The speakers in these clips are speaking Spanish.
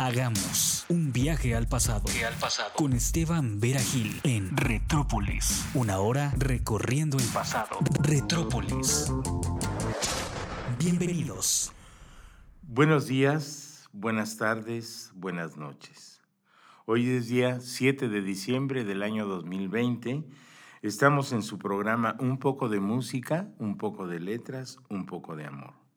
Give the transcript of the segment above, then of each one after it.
Hagamos un viaje al pasado. al pasado. Con Esteban Vera Gil en Retrópolis. Una hora recorriendo el pasado. Retrópolis. Bienvenidos. Buenos días, buenas tardes, buenas noches. Hoy es día 7 de diciembre del año 2020. Estamos en su programa Un poco de música, un poco de letras, un poco de amor.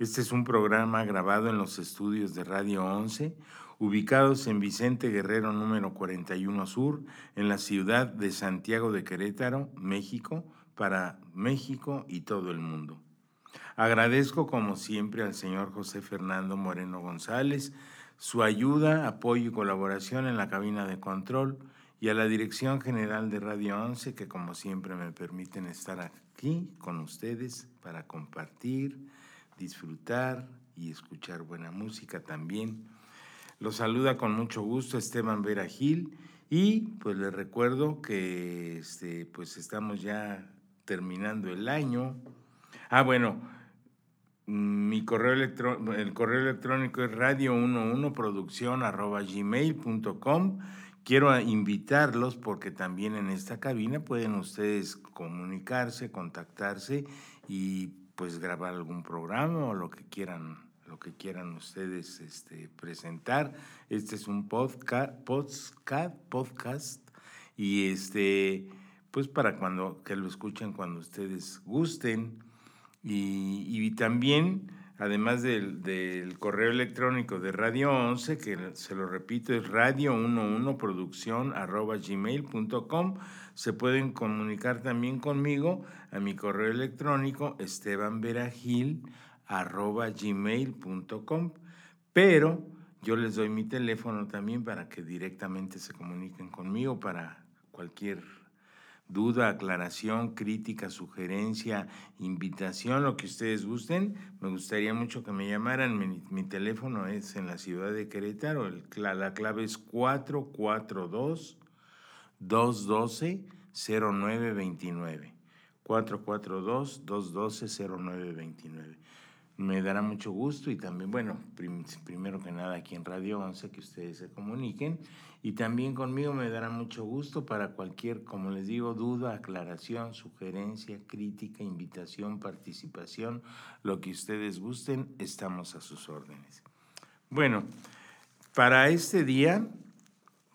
Este es un programa grabado en los estudios de Radio 11, ubicados en Vicente Guerrero número 41 Sur, en la ciudad de Santiago de Querétaro, México, para México y todo el mundo. Agradezco como siempre al señor José Fernando Moreno González su ayuda, apoyo y colaboración en la cabina de control y a la Dirección General de Radio 11 que como siempre me permiten estar aquí con ustedes para compartir, disfrutar y escuchar buena música también. Los saluda con mucho gusto Esteban Vera Gil y pues les recuerdo que este, pues estamos ya terminando el año. Ah, bueno, mi correo electrónico, el correo electrónico es radio11producción@gmail.com. Quiero invitarlos porque también en esta cabina pueden ustedes comunicarse, contactarse y pues grabar algún programa o lo que quieran, lo que quieran ustedes este, presentar. Este es un podcast, podcast, podcast y este, pues para cuando que lo escuchen cuando ustedes gusten y, y también además del, del, correo electrónico de Radio 11, que se lo repito, es radio11producción arroba gmail.com. Se pueden comunicar también conmigo a mi correo electrónico estebanveragil arroba gmail.com. Pero yo les doy mi teléfono también para que directamente se comuniquen conmigo para cualquier duda, aclaración, crítica, sugerencia, invitación, lo que ustedes gusten, me gustaría mucho que me llamaran. Mi, teléfono es en la ciudad de Querétaro, el, la clave es 442-212-0929. 442-212-0929 me dará mucho gusto y también, bueno, primero que nada aquí en Radio 11 que ustedes se comuniquen y también conmigo me dará mucho gusto para cualquier, como les digo, duda, aclaración, sugerencia, crítica, invitación, participación, lo que ustedes gusten, estamos a sus órdenes. Bueno, para este día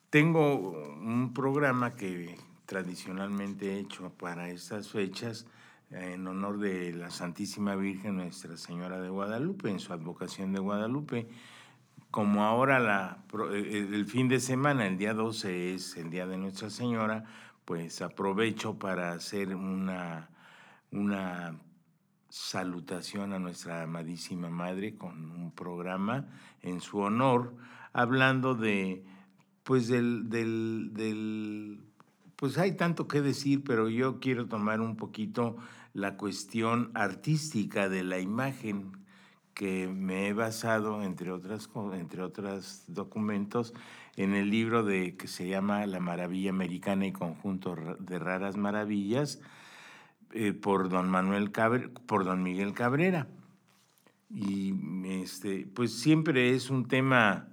tengo un programa que tradicionalmente he hecho para estas fechas, en honor de la Santísima Virgen Nuestra Señora de Guadalupe, en su advocación de Guadalupe. Como ahora la, eh, el fin de semana, el día 12 es el Día de Nuestra Señora, pues aprovecho para hacer una, una salutación a nuestra amadísima Madre con un programa en su honor, hablando de, pues del, del pues hay tanto que decir, pero yo quiero tomar un poquito la cuestión artística de la imagen que me he basado, entre otras entre otros documentos, en el libro de, que se llama La Maravilla Americana y Conjunto de Raras Maravillas, eh, por don Manuel por don Miguel Cabrera. Y este, pues siempre es un tema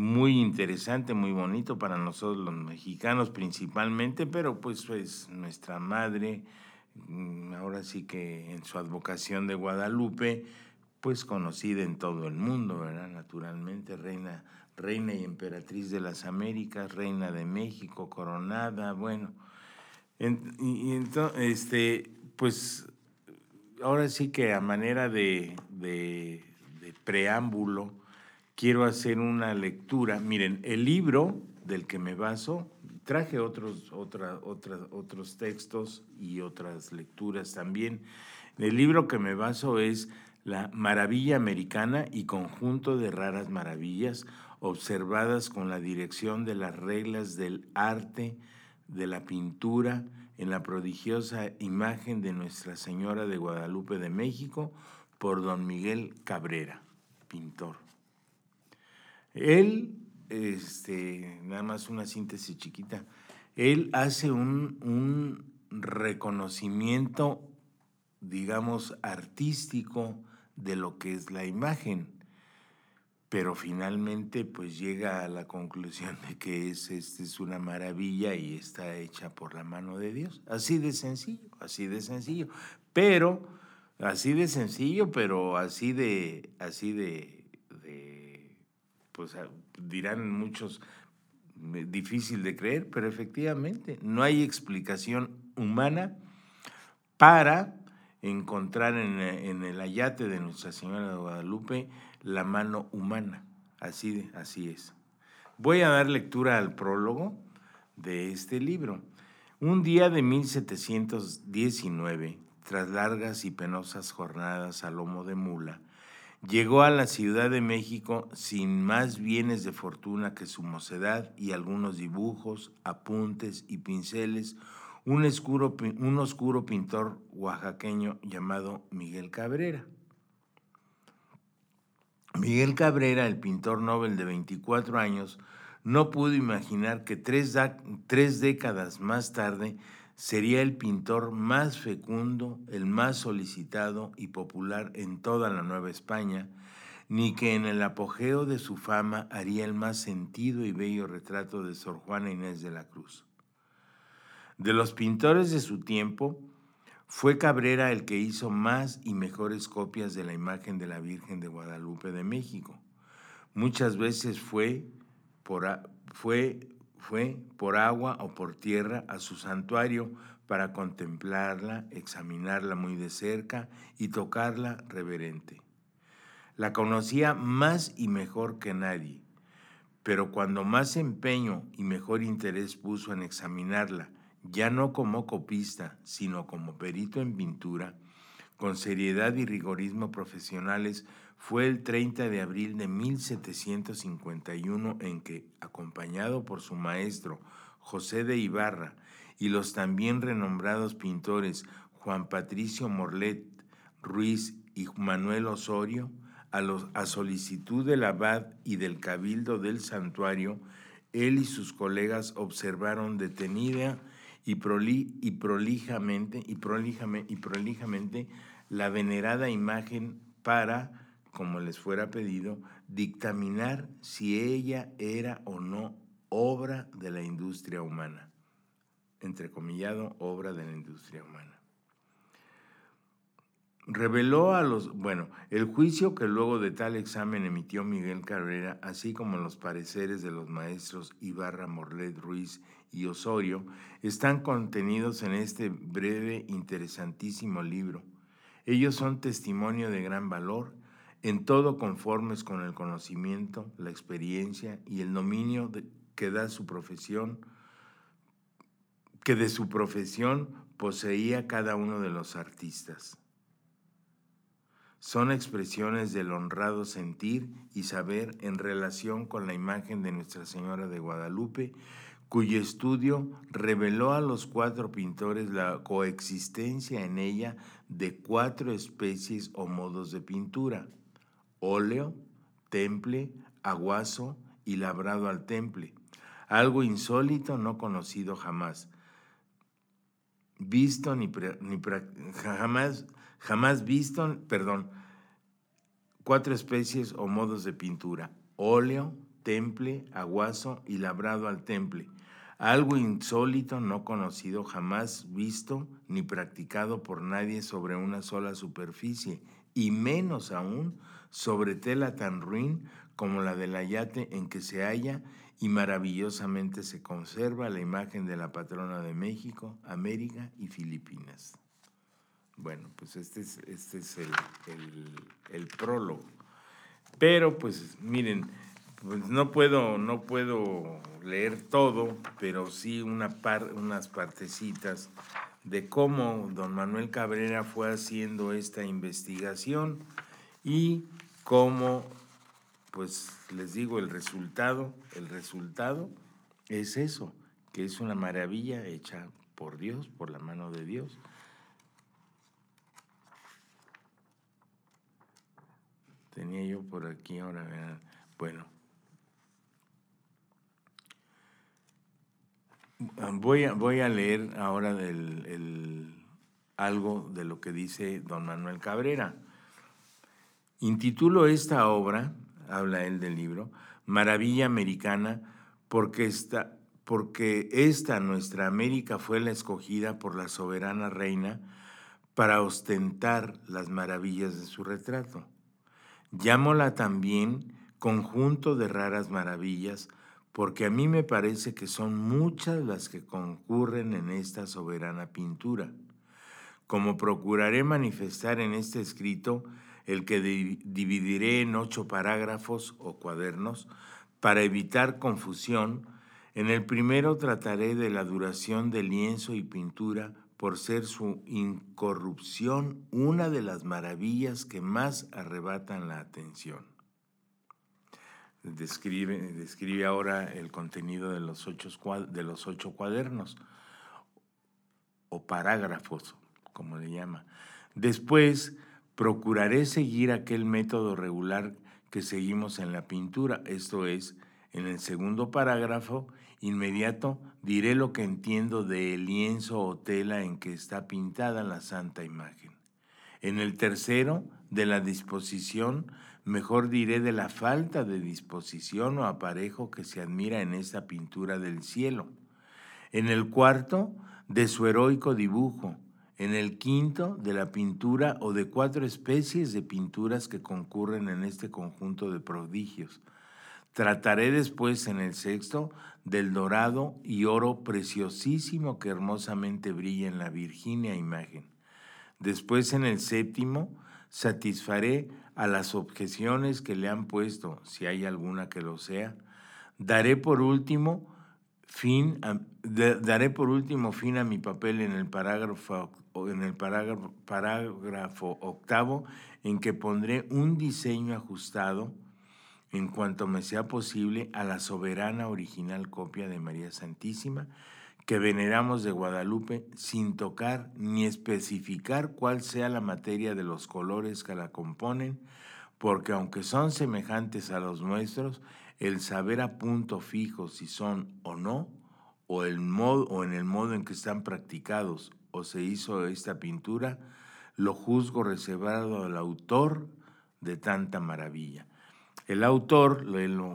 muy interesante, muy bonito para nosotros los mexicanos principalmente, pero pues es nuestra madre, mm, ahora sí que en su advocación de Guadalupe, pues conocida en todo el mundo, ¿verdad? Naturalmente, reina, reina y emperatriz de las Américas, reina de México, coronada, bueno. y, entonces, este, pues ahora sí que a manera de, de preámbulo, quiero hacer una lectura. Miren, el libro del que me baso, traje otros, otros textos y otras lecturas también. El libro que me baso es La Maravilla Americana y Conjunto de Raras Maravillas, observadas con la dirección de las reglas del arte, de la pintura, en la prodigiosa imagen de Nuestra Señora de Guadalupe de México, por don Miguel Cabrera, pintor. Él, este, nada más una síntesis chiquita, él hace un, un reconocimiento, digamos, artístico de lo que es la imagen. pero finalmente pues llega a la conclusión de que es, este es una maravilla y está hecha por la mano de Dios. Así de sencillo, así de sencillo. Pero, así de sencillo, pero así de, así de, dirán muchos, difícil de creer, pero efectivamente no hay explicación humana para encontrar en, en el ayate de Nuestra Señora de Guadalupe la mano humana. Así, así es. Voy a dar lectura al prólogo de este libro. Un día de 1719, tras largas y penosas jornadas a lomo de mula, llegó a la Ciudad de México sin más bienes de fortuna que su mocedad y algunos dibujos, apuntes y pinceles, un oscuro, un oscuro pintor oaxaqueño llamado Miguel Cabrera. Miguel Cabrera, el pintor Nobel de 24 años, no pudo imaginar que tres, tres, décadas más tarde sería el pintor más fecundo, el más solicitado y popular en toda la Nueva España, ni que en el apogeo de su fama haría el más sentido y bello retrato de Sor Juana Inés de la Cruz. De los pintores de su tiempo, fue Cabrera el que hizo más y mejores copias de la imagen de la Virgen de Guadalupe de México. Muchas veces fue por, fue, fue por agua o por tierra a su santuario para contemplarla, examinarla muy de cerca y tocarla reverente. La conocía más y mejor que nadie, pero cuando más empeño y mejor interés puso en examinarla, ya no como copista, sino como perito en pintura, con seriedad y rigorismo profesionales, fue el 30 de abril de 1751 en que, acompañado por su maestro José de Ibarra y los también renombrados pintores Juan Patricio Morlet Ruiz y Manuel Osorio, a, solicitud del abad y del cabildo del santuario, él y sus colegas observaron detenida y, y, prolijamente, y, y prolijamente la venerada imagen para, como les fuera pedido, dictaminar si ella era o no obra de la industria humana, entrecomillado, obra de la industria humana reveló a los, bueno, el juicio que luego de tal examen emitió Miguel Cabrera, así como los pareceres de los maestros Ibarra, Morlet, Ruiz y Osorio, están contenidos en este breve, interesantísimo libro. Ellos son testimonio de gran valor, en todo conformes con el conocimiento, la experiencia y el dominio que da su profesión, que de su profesión poseía cada uno de los artistas. Son expresiones del honrado sentir y saber en relación con la imagen de Nuestra Señora de Guadalupe, cuyo estudio reveló a los cuatro pintores la coexistencia en ella de cuatro especies o modos de pintura, óleo, temple, aguazo y labrado al temple, algo insólito no conocido jamás, visto ni, jamás jamás visto, perdón, cuatro especies o modos de pintura, óleo, temple, aguazo y labrado al temple, algo insólito no conocido, jamás visto ni practicado por nadie sobre una sola superficie, y menos aún sobre tela tan ruin como la del ayate en que se halla y maravillosamente se conserva la imagen de la patrona de México, América y Filipinas. Bueno, pues este es, este es el, prólogo. Pero pues miren, pues no puedo, no puedo leer todo, pero sí una par, unas partecitas de cómo don Manuel Cabrera fue haciendo esta investigación y cómo, pues les digo, el resultado, el resultado es eso, que es una maravilla hecha por Dios, por la mano de Dios. tenía yo por aquí ahora, bueno. Voy a, voy a leer ahora algo de lo que dice don Manuel Cabrera. Intitulo esta obra, habla él del libro, maravilla americana, porque esta, porque esta nuestra América fue la escogida por la soberana reina para ostentar las maravillas de su retrato. Llámola también conjunto de raras maravillas, porque a mí me parece que son muchas las que concurren en esta soberana pintura. Como procuraré manifestar en este escrito, el que dividiré en ocho parágrafos o cuadernos, para evitar confusión, en el primero trataré de la duración del lienzo y pintura por ser su incorrupción una de las maravillas que más arrebatan la atención. Describe, describe ahora el contenido de los, ocho, de los ocho cuadernos o parágrafos, como le llama. Después, procuraré seguir aquel método regular que seguimos en la pintura, esto es, en el segundo parágrafo inmediato diré lo que entiendo del lienzo o tela en que está pintada la santa imagen. En el tercero, de la disposición, mejor diré de la falta de disposición o aparejo que se admira en esta pintura del cielo. En el cuarto, de su heroico dibujo. En el quinto, de la pintura o de cuatro especies de pinturas que concurren en este conjunto de prodigios. Trataré después en el sexto del dorado y oro preciosísimo que hermosamente brilla en la Virginia imagen. Después en el séptimo satisfaré a las objeciones que le han puesto, si hay alguna que lo sea. Daré por último fin a, daré por último fin a mi papel en el parágrafo en el parágrafo, parágrafo octavo en que pondré un diseño ajustado en cuanto me sea posible, a la soberana original copia de María Santísima que veneramos de Guadalupe sin tocar ni especificar cuál sea la materia de los colores que la componen, porque aunque son semejantes a los nuestros, el saber a punto fijo si son o no, o, el modo, o en el modo en que están practicados o se hizo esta pintura, lo juzgo reservado al autor de tanta maravilla. El autor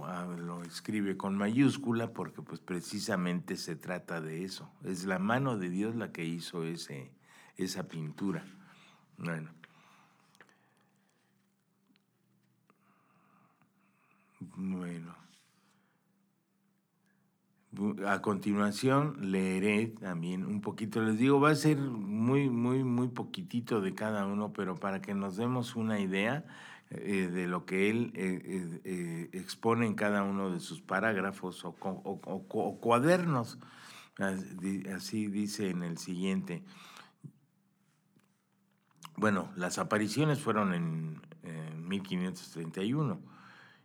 ah, lo, escribe con mayúscula porque pues precisamente se trata de eso. Es la mano de Dios la que hizo ese, esa pintura. Bueno. Bueno. A continuación leeré también un poquito, les digo, va a ser muy, muy, muy poquitito de cada uno, pero para que nos demos una idea, eh, de lo que él eh, eh, expone en cada uno de sus parágrafos o, cuadernos. Así dice en el siguiente. Bueno, las apariciones fueron en, 1531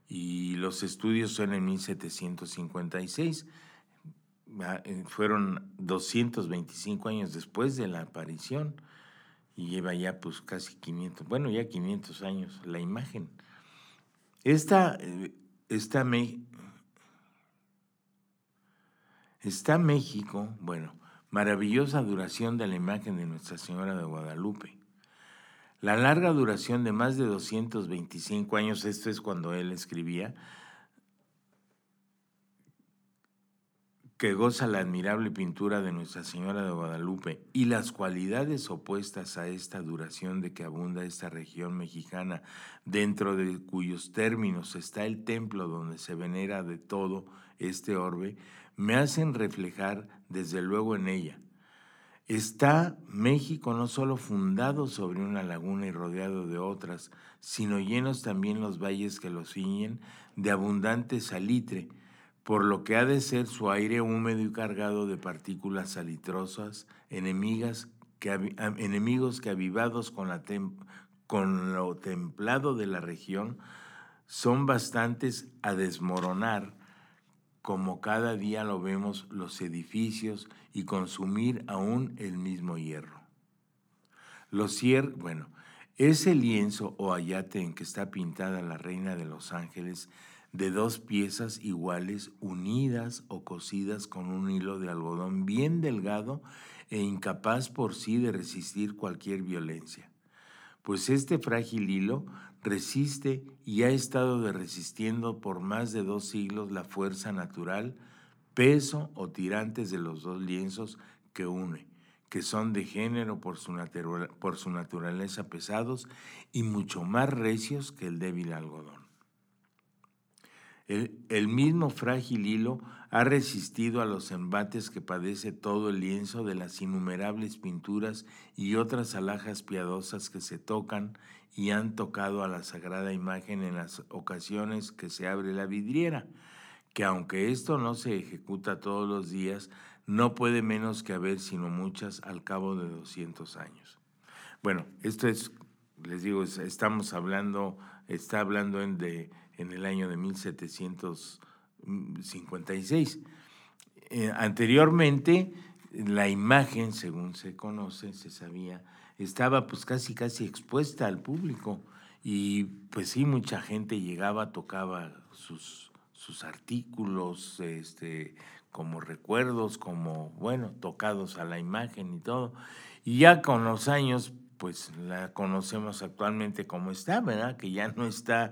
y los estudios son en 1756. Fueron 225 años después de la aparición y lleva ya pues casi 500, bueno, ya 500 años la imagen. Esta, eh, esta, está México, bueno, maravillosa duración de la imagen de Nuestra Señora de Guadalupe. La larga duración de más de 225 años, esto es cuando él escribía, que goza la admirable pintura de Nuestra Señora de Guadalupe y las cualidades opuestas a esta duración de que abunda esta región mexicana, dentro de cuyos términos está el templo donde se venera de todo este orbe, me hacen reflejar desde luego en ella. Está México no solo fundado sobre una laguna y rodeado de otras, sino llenos también los valles que lo ciñen de abundante salitre, por lo que ha de ser su aire húmedo y cargado de partículas salitrosas, enemigas enemigos que avivados con, la con lo templado de la región, son bastantes a desmoronar, como cada día lo vemos los edificios y consumir aún el mismo hierro. Los hier, bueno, ese lienzo o ayate en que está pintada la reina de los ángeles de dos piezas iguales unidas o cosidas con un hilo de algodón bien delgado e incapaz por sí de resistir cualquier violencia. pues este frágil hilo resiste y ha estado de resistiendo por más de dos siglos la fuerza natural, peso o tirantes de los dos lienzos que une, que son de género por su, por su naturaleza pesados y mucho más recios que el débil algodón. El, mismo frágil hilo ha resistido a los embates que padece todo el lienzo de las innumerables pinturas y otras alhajas piadosas que se tocan y han tocado a la sagrada imagen en las ocasiones que se abre la vidriera, que aunque esto no se ejecuta todos los días, no puede menos que haber sino muchas al cabo de 200 años. Bueno, esto es, les digo, estamos hablando, está hablando en de en el año de 1756. Eh, anteriormente, la imagen, según se conoce, se sabía, estaba pues casi casi expuesta al público y pues sí, mucha gente llegaba, tocaba sus, sus artículos, este, como recuerdos, como, bueno, tocados a la imagen y todo. Y ya con los años, pues la conocemos actualmente como está, ¿verdad? Que ya no está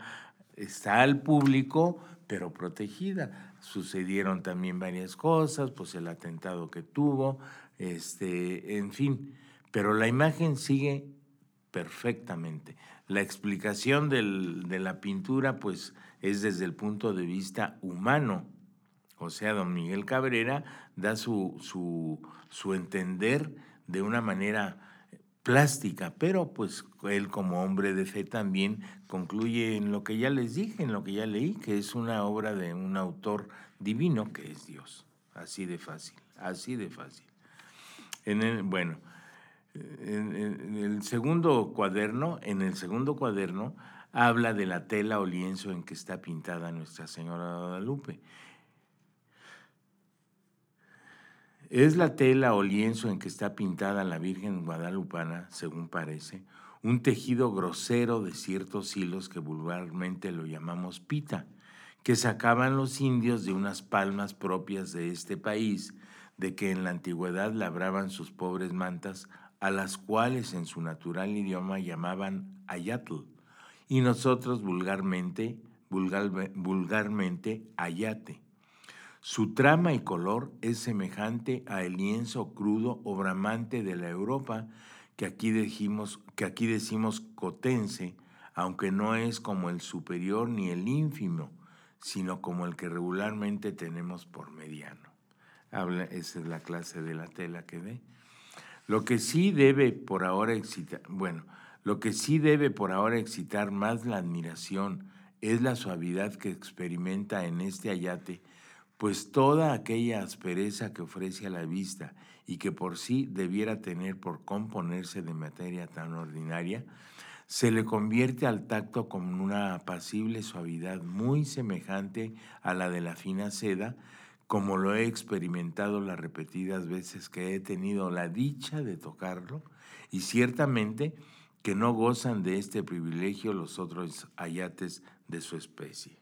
está al público, pero protegida. Sucedieron también varias cosas, pues el atentado que tuvo, este, en fin, pero la imagen sigue perfectamente. La explicación de la pintura, pues, es desde el punto de vista humano. O sea, don Miguel Cabrera da su, su, su entender de una manera plástica, pero pues él como hombre de fe también concluye en lo que ya les dije, en lo que ya leí, que es una obra de un autor divino que es Dios. Así de fácil, así de fácil. En el, bueno, en, el segundo cuaderno, en el segundo cuaderno habla de la tela o lienzo en que está pintada Nuestra Señora Guadalupe. Es la tela o lienzo en que está pintada la Virgen Guadalupana, según parece, un tejido grosero de ciertos hilos que vulgarmente lo llamamos pita, que sacaban los indios de unas palmas propias de este país, de que en la antigüedad labraban sus pobres mantas, a las cuales en su natural idioma llamaban ayatl, y nosotros vulgarmente, vulgarmente ayate. Su trama y color es semejante a el lienzo crudo o bramante de la Europa que aquí, decimos, que aquí decimos cotense, aunque no es como el superior ni el ínfimo, sino como el que regularmente tenemos por mediano. Habla, esa es la clase de la tela que ve. Lo que sí debe por ahora excitar, bueno, lo que sí debe por ahora excitar más la admiración es la suavidad que experimenta en este ayate pues toda aquella aspereza que ofrece a la vista y que por sí debiera tener por componerse de materia tan ordinaria, se le convierte al tacto con una apacible suavidad muy semejante a la de la fina seda, como lo he experimentado las repetidas veces que he tenido la dicha de tocarlo, y ciertamente que no gozan de este privilegio los otros ayates de su especie.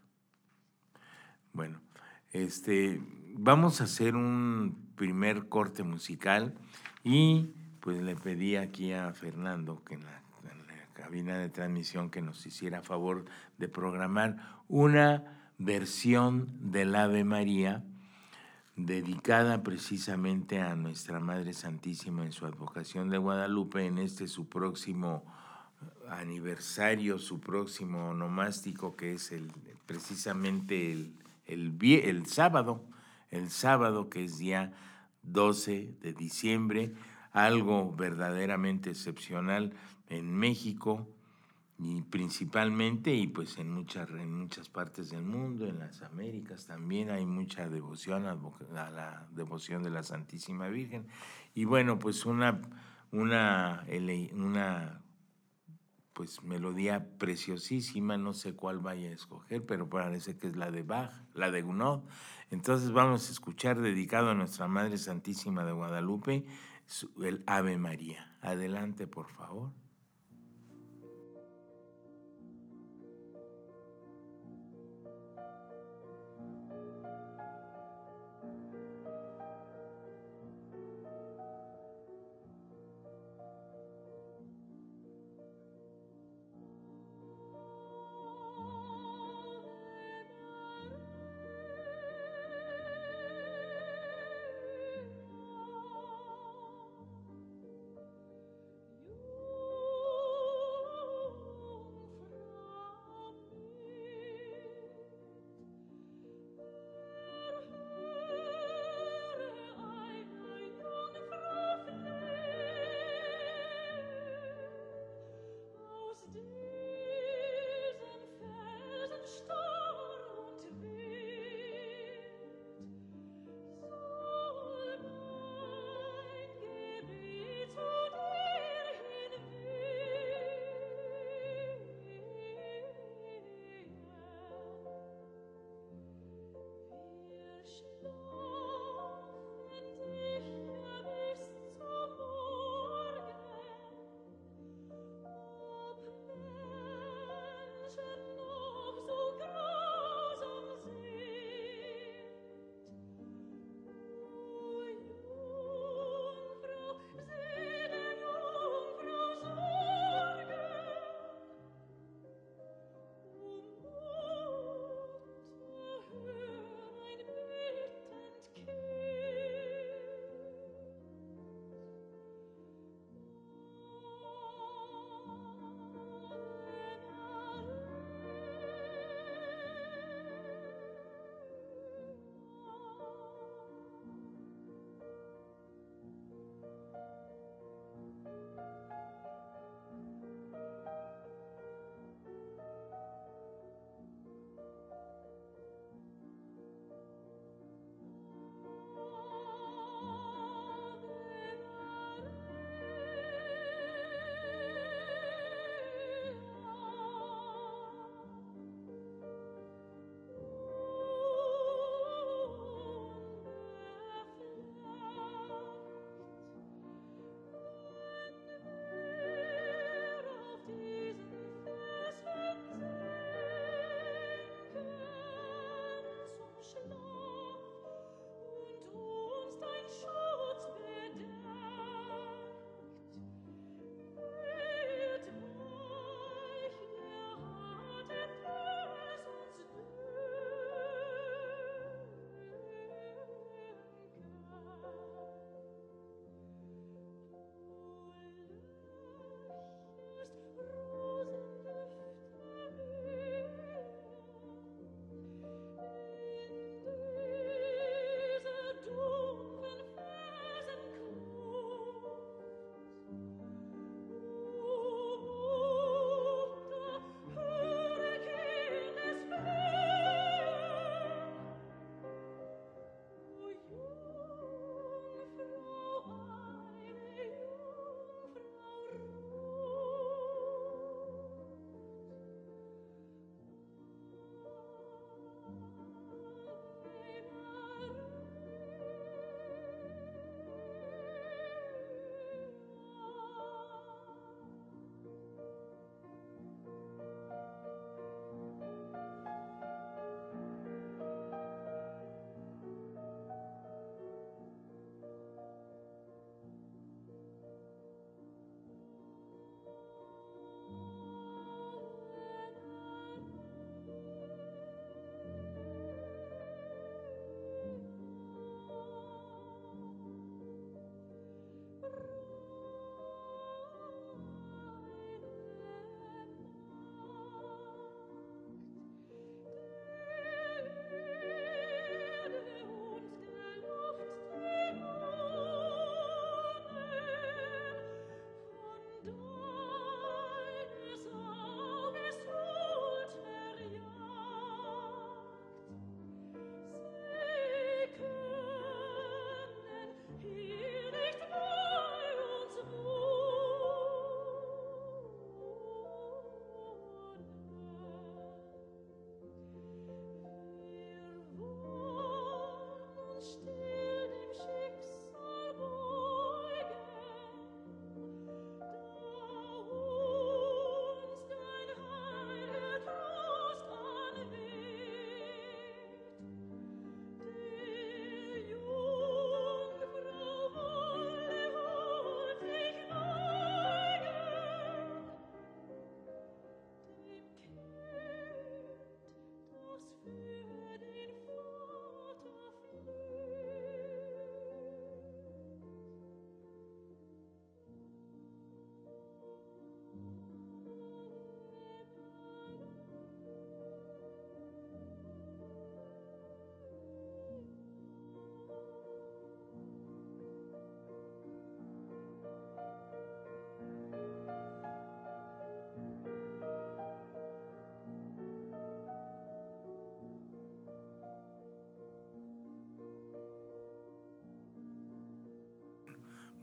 Bueno, este, vamos a hacer un primer corte musical y pues le pedí aquí a Fernando que en la, cabina de transmisión que nos hiciera favor de programar una versión del Ave María dedicada precisamente a nuestra Madre Santísima en su advocación de Guadalupe en este su próximo aniversario, su próximo nomástico que es el precisamente el el, el sábado, el sábado que es día 12 de diciembre, algo verdaderamente excepcional en México y principalmente y pues en muchas, en muchas partes del mundo, en las Américas también hay mucha devoción a, la devoción de la Santísima Virgen. Y bueno, pues una, una, una pues melodía preciosísima, no sé cuál vaya a escoger, pero parece que es la de Bach, la de Gounod. Entonces vamos a escuchar dedicado a nuestra Madre Santísima de Guadalupe el Ave María. Adelante, por favor.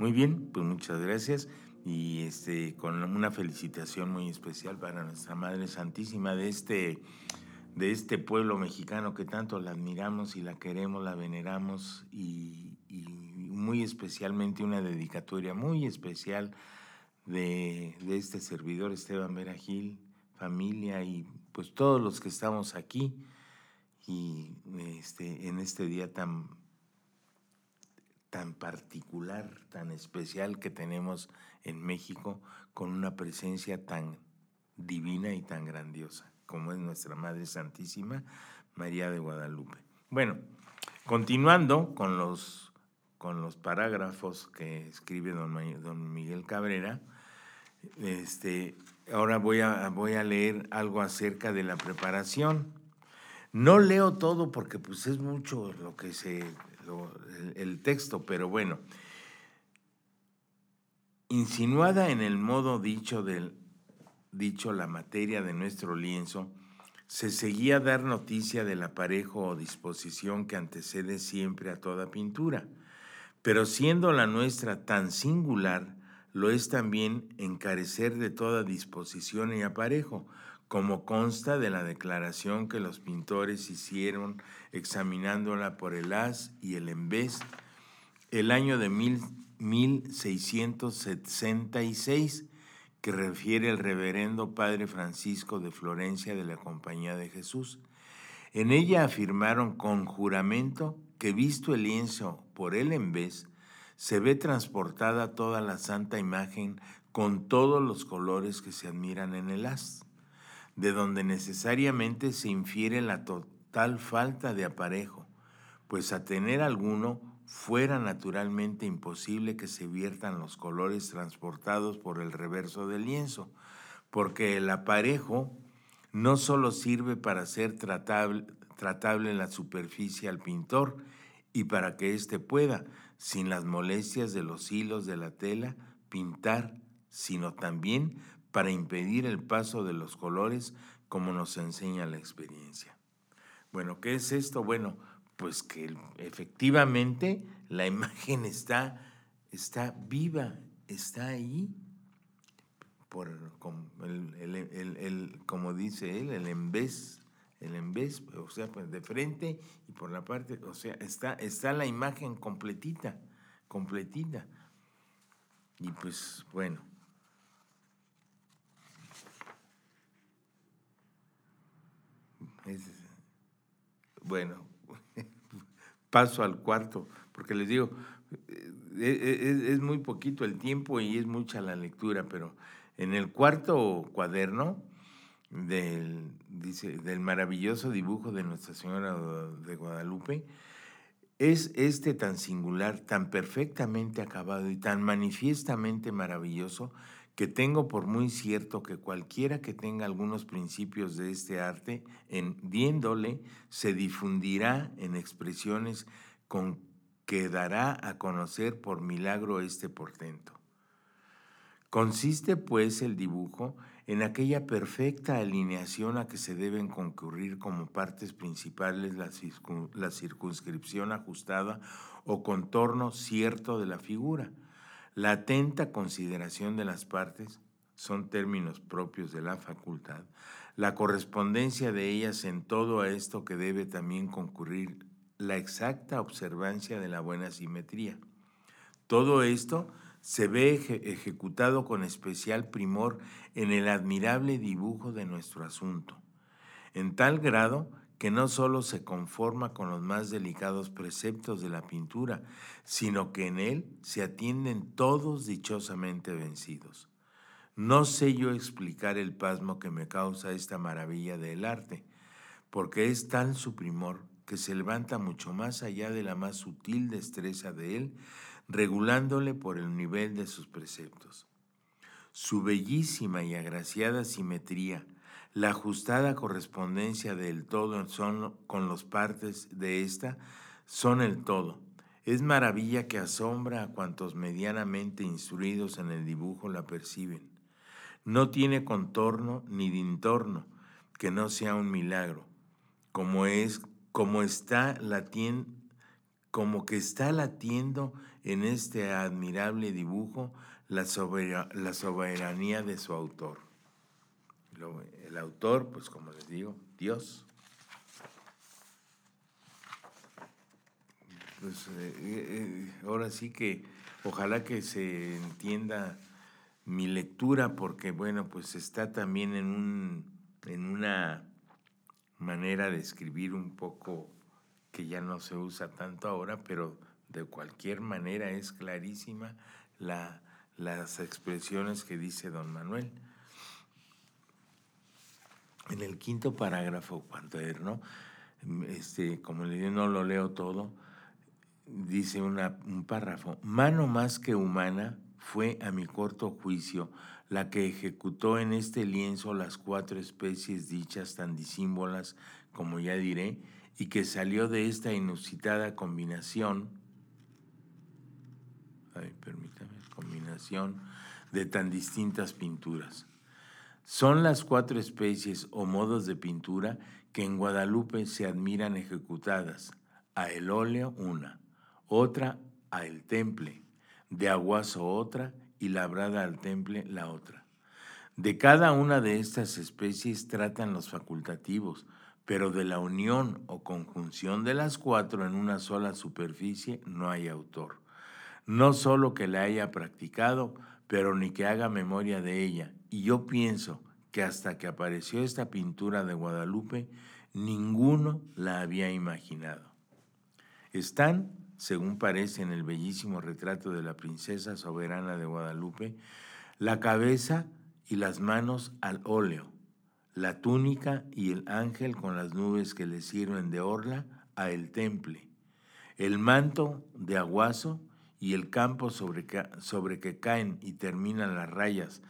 Muy bien, pues muchas gracias. Y este con una felicitación muy especial para nuestra Madre Santísima de este de este pueblo mexicano que tanto la admiramos y la queremos, la veneramos y, muy especialmente una dedicatoria muy especial de, de este servidor Esteban Vera Gil, familia y pues todos los que estamos aquí y este, en este día tan, tan particular, tan especial que tenemos en México con una presencia tan divina y tan grandiosa como es nuestra Madre Santísima María de Guadalupe. Bueno, continuando con los, con los parágrafos que escribe don, don Miguel Cabrera, este, ahora voy a, voy a leer algo acerca de la preparación. No leo todo porque pues es mucho lo que se, el, texto, pero bueno. Insinuada en el modo dicho del dicho la materia de nuestro lienzo, se seguía dar noticia del aparejo o disposición que antecede siempre a toda pintura, pero siendo la nuestra tan singular, lo es también encarecer de toda disposición y aparejo, como consta de la declaración que los pintores hicieron examinándola por el haz y el embés el año de mil, 1666, que refiere el reverendo Padre Francisco de Florencia de la Compañía de Jesús. En ella afirmaron con juramento que visto el lienzo por el embés, se ve transportada toda la santa imagen con todos los colores que se admiran en el haz, de donde necesariamente se infiere la total falta de aparejo, pues a tener alguno fuera naturalmente imposible que se viertan los colores transportados por el reverso del lienzo, porque el aparejo no solo sirve para hacer tratable, tratable la superficie al pintor y para que éste pueda, sin las molestias de los hilos de la tela, pintar, sino también para impedir el paso de los colores como nos enseña la experiencia. Bueno, ¿qué es esto? Bueno, pues que efectivamente la imagen está, está viva, está ahí, por, como, el, como dice él, el embés el vez, o sea, pues de frente y por la parte, o sea, está, está la imagen completita, completita. Y pues bueno. Bueno, paso al cuarto, porque les digo, eh, es, es, muy poquito el tiempo y es mucha la lectura, pero en el cuarto cuaderno, del, dice, del maravilloso dibujo de Nuestra Señora de Guadalupe, es este tan singular, tan perfectamente acabado y tan manifiestamente maravilloso que tengo por muy cierto que cualquiera que tenga algunos principios de este arte, en viéndole, se difundirá en expresiones con que dará a conocer por milagro este portento. Consiste pues el dibujo en aquella perfecta alineación a que se deben concurrir como partes principales la circunscripción ajustada o contorno cierto de la figura. La atenta consideración de las partes son términos propios de la facultad, la correspondencia de ellas en todo a esto que debe también concurrir la exacta observancia de la buena simetría. Todo esto se ve ejecutado con especial primor en el admirable dibujo de nuestro asunto, en tal grado que no solo se conforma con los más delicados preceptos de la pintura, sino que en él se atienden todos dichosamente vencidos. No sé yo explicar el pasmo que me causa esta maravilla del arte, porque es tal su primor que se levanta mucho más allá de la más sutil destreza de él, regulándole por el nivel de sus preceptos. Su bellísima y agraciada simetría, la ajustada correspondencia del todo son con los partes de ésta, son el todo. Es maravilla que asombra a cuantos medianamente instruidos en el dibujo la perciben. No tiene contorno ni dintorno, que no sea un milagro, como es, como está como que está latiendo en este admirable dibujo la, la soberanía de su autor. El autor, pues como les digo, Dios. Pues eh, eh, ahora sí que ojalá que se entienda mi lectura porque bueno, pues está también en, un, en una manera de escribir un poco que ya no se usa tanto ahora, pero de cualquier manera es clarísima la, las expresiones que dice don Manuel. En el quinto parágrafo cuaderno, este, como le no lo leo todo, dice un párrafo, mano más que humana fue a mi corto juicio la que ejecutó en este lienzo las cuatro especies dichas tan disímbolas como ya diré, y que salió de esta inusitada combinación, ay, permítame, combinación de tan distintas pinturas. Son las cuatro especies o modos de pintura que en Guadalupe se admiran ejecutadas, a el óleo una, otra a el temple, de aguazo otra y labrada al temple la otra. De cada una de estas especies tratan los facultativos, pero de la unión o conjunción de las cuatro en una sola superficie no hay autor. No solo que la haya practicado, pero ni que haga memoria de ella. Y yo pienso que hasta que apareció esta pintura de Guadalupe, ninguno la había imaginado. Están, según parece en el bellísimo retrato de la princesa soberana de Guadalupe, la cabeza y las manos al óleo, la túnica y el ángel con las nubes que le sirven de orla a el temple, el manto de aguazo y el campo sobre que, sobre que caen y terminan las rayas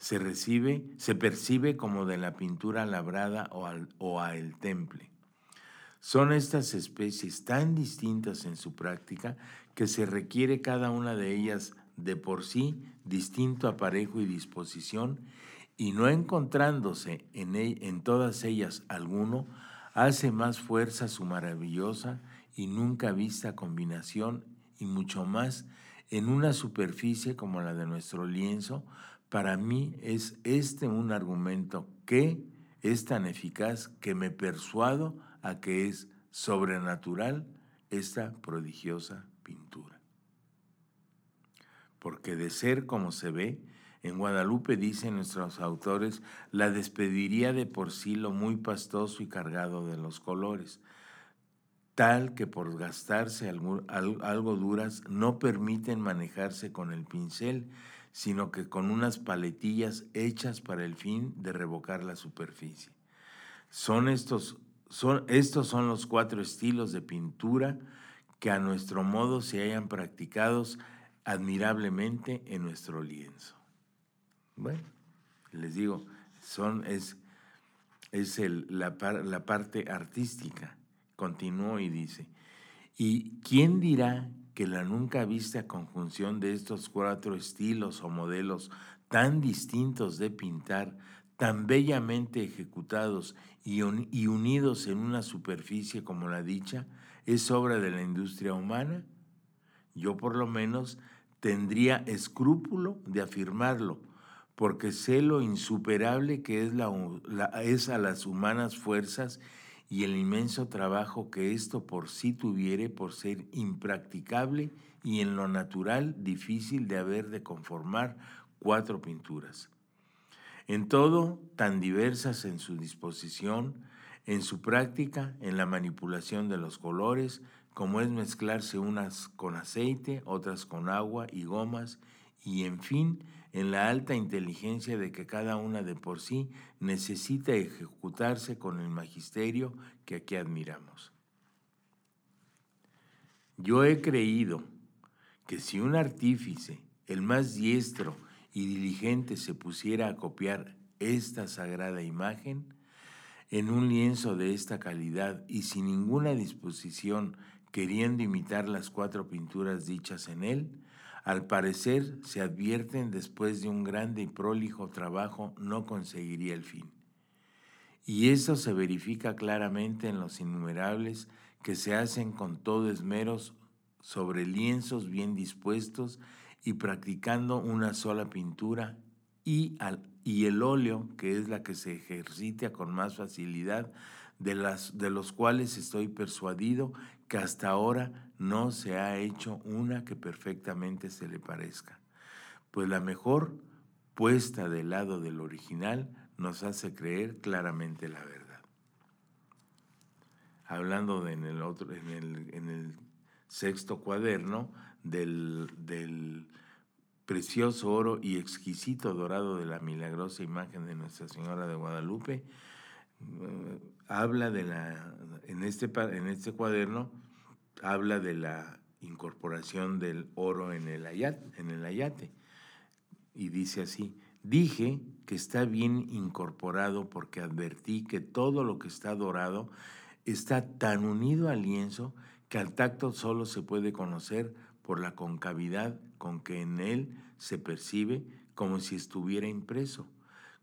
se recibe, se percibe como de la pintura labrada o, al, a el temple. Son estas especies tan distintas en su práctica que se requiere cada una de ellas de por sí distinto aparejo y disposición y no encontrándose en, en todas ellas alguno, hace más fuerza su maravillosa y nunca vista combinación y mucho más en una superficie como la de nuestro lienzo, para mí es este un argumento que es tan eficaz que me persuado a que es sobrenatural esta prodigiosa pintura. Porque de ser como se ve, en Guadalupe, dicen nuestros autores, la despediría de por sí lo muy pastoso y cargado de los colores, tal que por gastarse algo, duras no permiten manejarse con el pincel, sino que con unas paletillas hechas para el fin de revocar la superficie. Son estos, son, estos son los cuatro estilos de pintura que a nuestro modo se hayan practicados admirablemente en nuestro lienzo. Bueno, les digo, son, es, es el, la, la parte artística. Continuó y dice, ¿y quién dirá que la nunca vista conjunción de estos cuatro estilos o modelos tan distintos de pintar, tan bellamente ejecutados y, y unidos en una superficie como la dicha, es obra de la industria humana? Yo por lo menos tendría escrúpulo de afirmarlo, porque sé lo insuperable que es, la, es a las humanas fuerzas y el inmenso trabajo que esto por sí tuviere por ser impracticable y en lo natural difícil de haber de conformar cuatro pinturas. En todo, tan diversas en su disposición, en su práctica, en la manipulación de los colores, como es mezclarse unas con aceite, otras con agua y gomas, y en fin, en la alta inteligencia de que cada una de por sí necesita ejecutarse con el magisterio que aquí admiramos. Yo he creído que si un artífice, el más diestro y diligente, se pusiera a copiar esta sagrada imagen en un lienzo de esta calidad y sin ninguna disposición queriendo imitar las cuatro pinturas dichas en él, al parecer, se advierten después de un grande y prólijo trabajo no conseguiría el fin. Y eso se verifica claramente en los innumerables que se hacen con todo esmero sobre lienzos bien dispuestos y practicando una sola pintura y, y el óleo, que es la que se ejercita con más facilidad, de, las, de los cuales estoy persuadido que hasta ahora no se ha hecho una que perfectamente se le parezca. Pues la mejor puesta del lado del original nos hace creer claramente la verdad. Hablando de en, el otro, en, el, sexto cuaderno del precioso oro y exquisito dorado de la milagrosa imagen de Nuestra Señora de Guadalupe, habla de la, en este, en este cuaderno, habla de la incorporación del oro en el, ayate, en el ayate. Y dice así, dije que está bien incorporado porque advertí que todo lo que está dorado está tan unido al lienzo que al tacto solo se puede conocer por la concavidad con que en él se percibe como si estuviera impreso,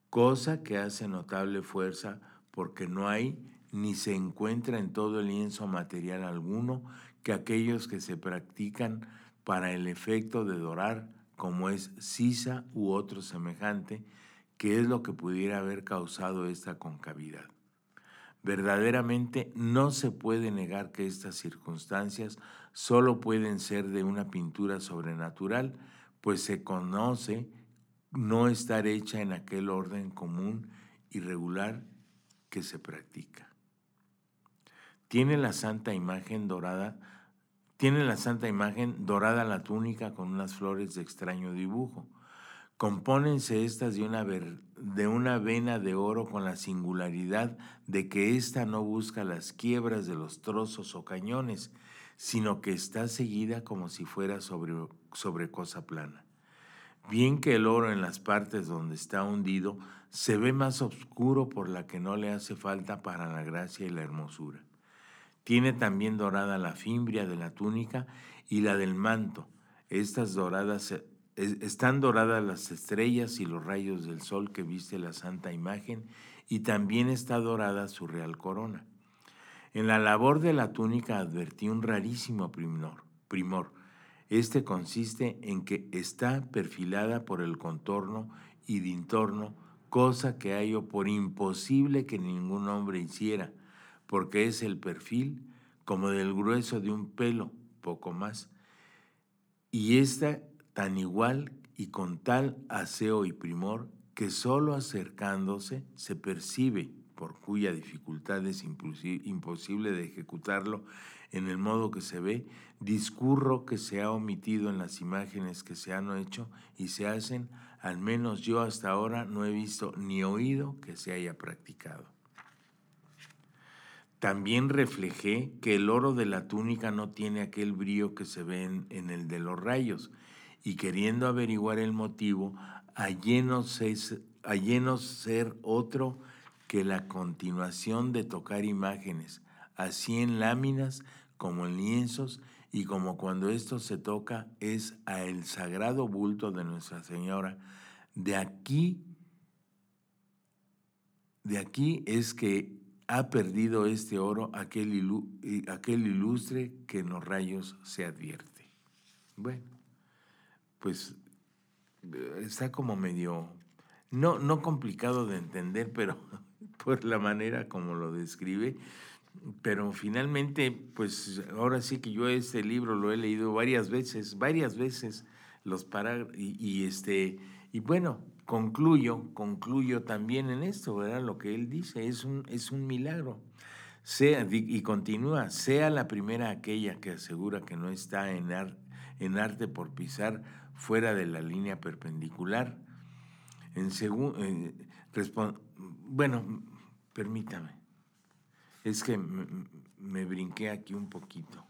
cosa que hace notable fuerza porque no hay ni se encuentra en todo el lienzo material alguno que aquellos que se practican para el efecto de dorar, como es sisa u otro semejante, que es lo que pudiera haber causado esta concavidad. Verdaderamente no se puede negar que estas circunstancias solo pueden ser de una pintura sobrenatural, pues se conoce no estar hecha en aquel orden común y regular que se practica. Tiene la santa imagen dorada, tiene la santa imagen dorada la túnica con unas flores de extraño dibujo. Compónense estas de una, de una vena de oro con la singularidad de que ésta no busca las quiebras de los trozos o cañones, sino que está seguida como si fuera sobre, sobre cosa plana. Bien que el oro en las partes donde está hundido se ve más oscuro por la que no le hace falta para la gracia y la hermosura. Tiene también dorada la fimbria de la túnica y la del manto. Estas doradas están doradas las estrellas y los rayos del sol que viste la santa imagen y también está dorada su real corona. En la labor de la túnica advertí un rarísimo primor. primor. Este consiste en que está perfilada por el contorno y dintorno, cosa que hallo por imposible que ningún hombre hiciera, porque es el perfil como del grueso de un pelo, poco más. Y esta tan igual y con tal aseo y primor que sólo acercándose se percibe por cuya dificultad es imposible de ejecutarlo en el modo que se ve, discurro que se ha omitido en las imágenes que se han hecho y se hacen, al menos yo hasta ahora no he visto ni oído que se haya practicado. También reflejé que el oro de la túnica no tiene aquel brillo que se ve en, el de los rayos, y queriendo averiguar el motivo, hallé no, ser otro que la continuación de tocar imágenes, así en láminas como en lienzos, y como cuando esto se toca es a el sagrado bulto de Nuestra Señora. De aquí, de aquí es que ha perdido este oro aquel, ilustre que en los rayos se advierte. Bueno, pues está como medio, no, no complicado de entender, pero por la manera como lo describe. Pero finalmente, pues ahora sí que yo este libro lo he leído varias veces, varias veces los parágrafos y, este y bueno, concluyo, concluyo también en esto, ¿verdad? Lo que él dice es un es un milagro. Sea y continúa, sea la primera aquella que asegura que no está en, arte por pisar fuera de la línea perpendicular. En segundo, eh, bueno, Permítame. Es que me, brinqué aquí un poquito.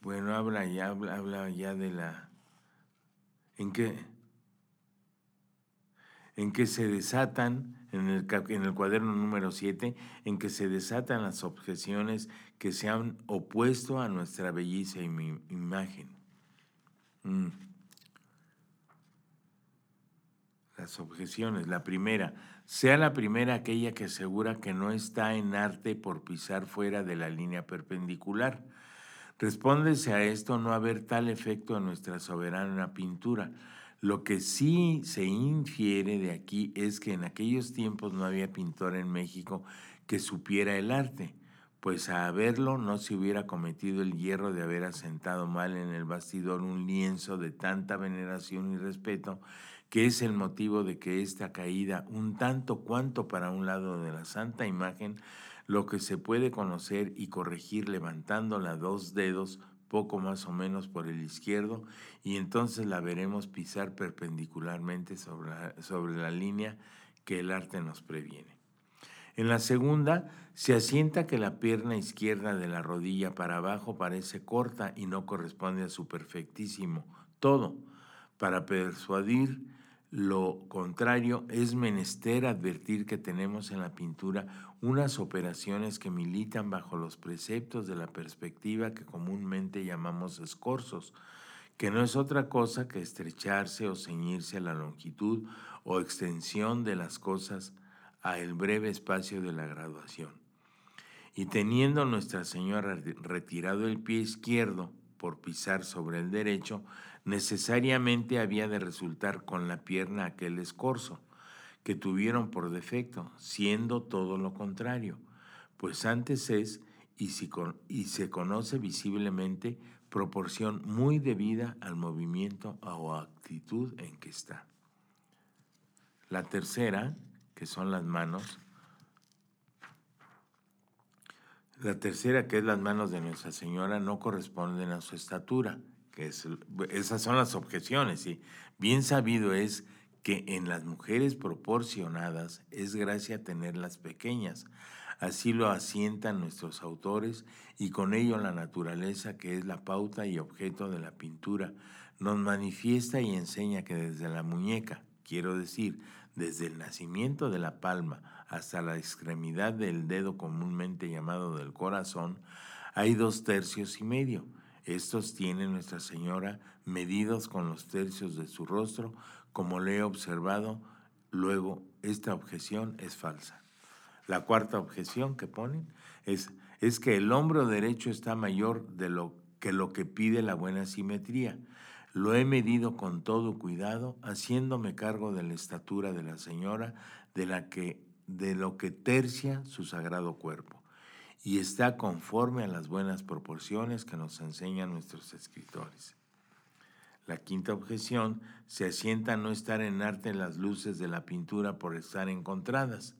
Bueno, habla ya, habla, ya de la... ¿En qué? En que se desatan, en el, en el cuaderno número 7, en que se desatan las objeciones que se han opuesto a nuestra belleza y mi imagen. Mm. Las objeciones. La primera, sea la primera aquella que asegura que no está en arte por pisar fuera de la línea perpendicular. Respóndese a esto no haber tal efecto en nuestra soberana pintura. Lo que sí se infiere de aquí es que en aquellos tiempos no había pintor en México que supiera el arte, pues a haberlo no se hubiera cometido el hierro de haber asentado mal en el bastidor un lienzo de tanta veneración y respeto que es el motivo de que esta caída, un tanto cuanto para un lado de la santa imagen, lo que se puede conocer y corregir levantándola dos dedos, poco más o menos por el izquierdo, y entonces la veremos pisar perpendicularmente sobre la, sobre la línea que el arte nos previene. En la segunda, se asienta que la pierna izquierda de la rodilla para abajo parece corta y no corresponde a su perfectísimo todo, para persuadir lo contrario, es menester advertir que tenemos en la pintura unas operaciones que militan bajo los preceptos de la perspectiva que comúnmente llamamos escorzos, que no es otra cosa que estrecharse o ceñirse a la longitud o extensión de las cosas a el breve espacio de la graduación. Y teniendo Nuestra Señora retirado el pie izquierdo por pisar sobre el derecho, necesariamente había de resultar con la pierna aquel escorzo, que tuvieron por defecto, siendo todo lo contrario, pues antes es y, se conoce visiblemente proporción muy debida al movimiento o actitud en que está. La tercera, que son las manos, la tercera, que es las manos de Nuestra Señora, no corresponden a su estatura esas son las objeciones, ¿sí? Bien sabido es que en las mujeres proporcionadas es gracia tenerlas pequeñas. Así lo asientan nuestros autores y con ello la naturaleza, que es la pauta y objeto de la pintura, nos manifiesta y enseña que desde la muñeca, quiero decir, desde el nacimiento de la palma hasta la extremidad del dedo comúnmente llamado del corazón, hay dos tercios y medio estos tiene Nuestra Señora medidos con los tercios de su rostro, como le he observado. Luego, esta objeción es falsa. La cuarta objeción que ponen es, es que el hombro derecho está mayor de lo que lo que pide la buena simetría. Lo he medido con todo cuidado, haciéndome cargo de la estatura de la señora, de la que de lo que tercia su sagrado cuerpo y está conforme a las buenas proporciones que nos enseñan nuestros escritores. La quinta objeción se asienta a no estar en arte las luces de la pintura por estar encontradas.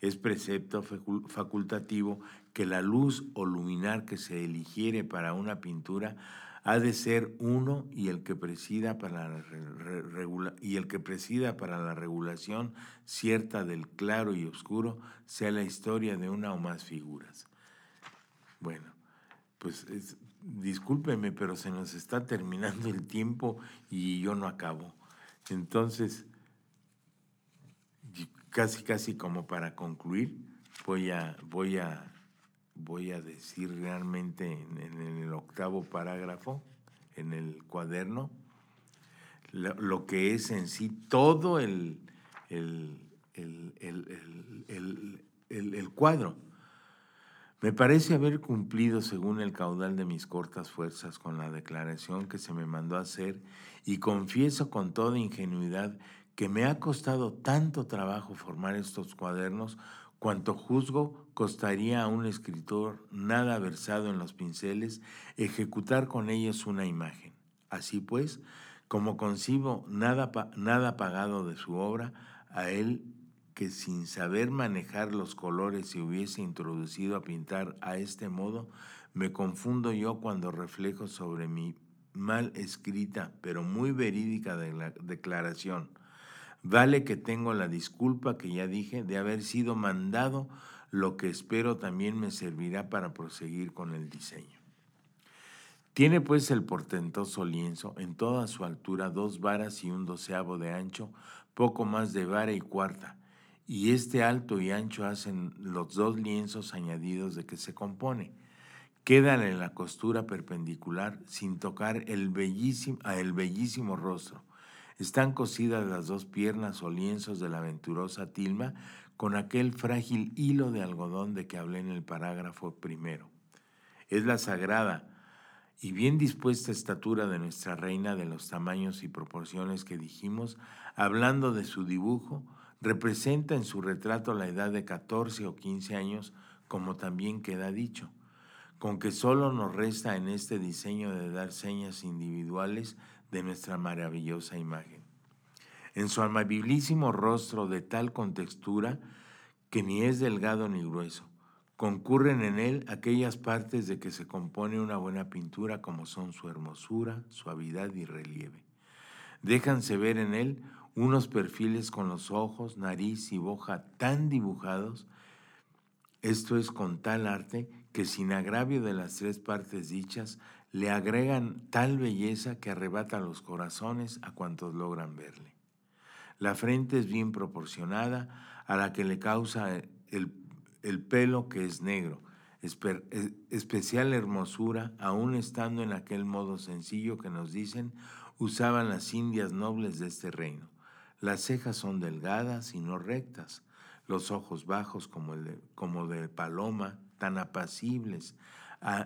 Es precepto facultativo que la luz o luminar que se eligiere para una pintura ha de ser uno y el que presida para la, y el que presida para la regulación cierta del claro y oscuro sea la historia de una o más figuras. Bueno, pues discúlpeme, pero se nos está terminando el tiempo y yo no acabo. Entonces, casi, casi como para concluir, voy a, voy a, voy a decir realmente en, el octavo parágrafo, en el cuaderno, lo, que es en sí todo el, el, el cuadro me parece haber cumplido según el caudal de mis cortas fuerzas con la declaración que se me mandó hacer y confieso con toda ingenuidad que me ha costado tanto trabajo formar estos cuadernos cuanto juzgo costaría a un escritor nada versado en los pinceles ejecutar con ellos una imagen. Así pues, como concibo nada, nada pagado de su obra, a él que sin saber manejar los colores se hubiese introducido a pintar a este modo, me confundo yo cuando reflejo sobre mi mal escrita, pero muy verídica declaración. Vale que tengo la disculpa que ya dije de haber sido mandado, lo que espero también me servirá para proseguir con el diseño. Tiene pues el portentoso lienzo en toda su altura dos varas y un doceavo de ancho, poco más de vara y cuarta, y este alto y ancho hacen los dos lienzos añadidos de que se compone. Quedan en la costura perpendicular sin tocar el bellísimo, a el bellísimo rostro. Están cosidas las dos piernas o lienzos de la aventurosa tilma con aquel frágil hilo de algodón de que hablé en el parágrafo primero. Es la sagrada y bien dispuesta estatura de nuestra reina de los tamaños y proporciones que dijimos, hablando de su dibujo, representa en su retrato la edad de 14 o 15 años, como también queda dicho, con que solo nos resta en este diseño de dar señas individuales de nuestra maravillosa imagen. En su amabilísimo rostro de tal contextura que ni es delgado ni grueso, concurren en él aquellas partes de que se compone una buena pintura como son su hermosura, suavidad y relieve. Déjanse ver en él unos perfiles con los ojos, nariz y boca tan dibujados, esto es con tal arte que sin agravio de las tres partes dichas, le agregan tal belleza que arrebata los corazones a cuantos logran verle. La frente es bien proporcionada a la que le causa el, el pelo que es negro, especial hermosura, aún estando en aquel modo sencillo que nos dicen usaban las indias nobles de este reino. Las cejas son delgadas y no rectas, los ojos bajos como, el de, como de paloma, tan apacibles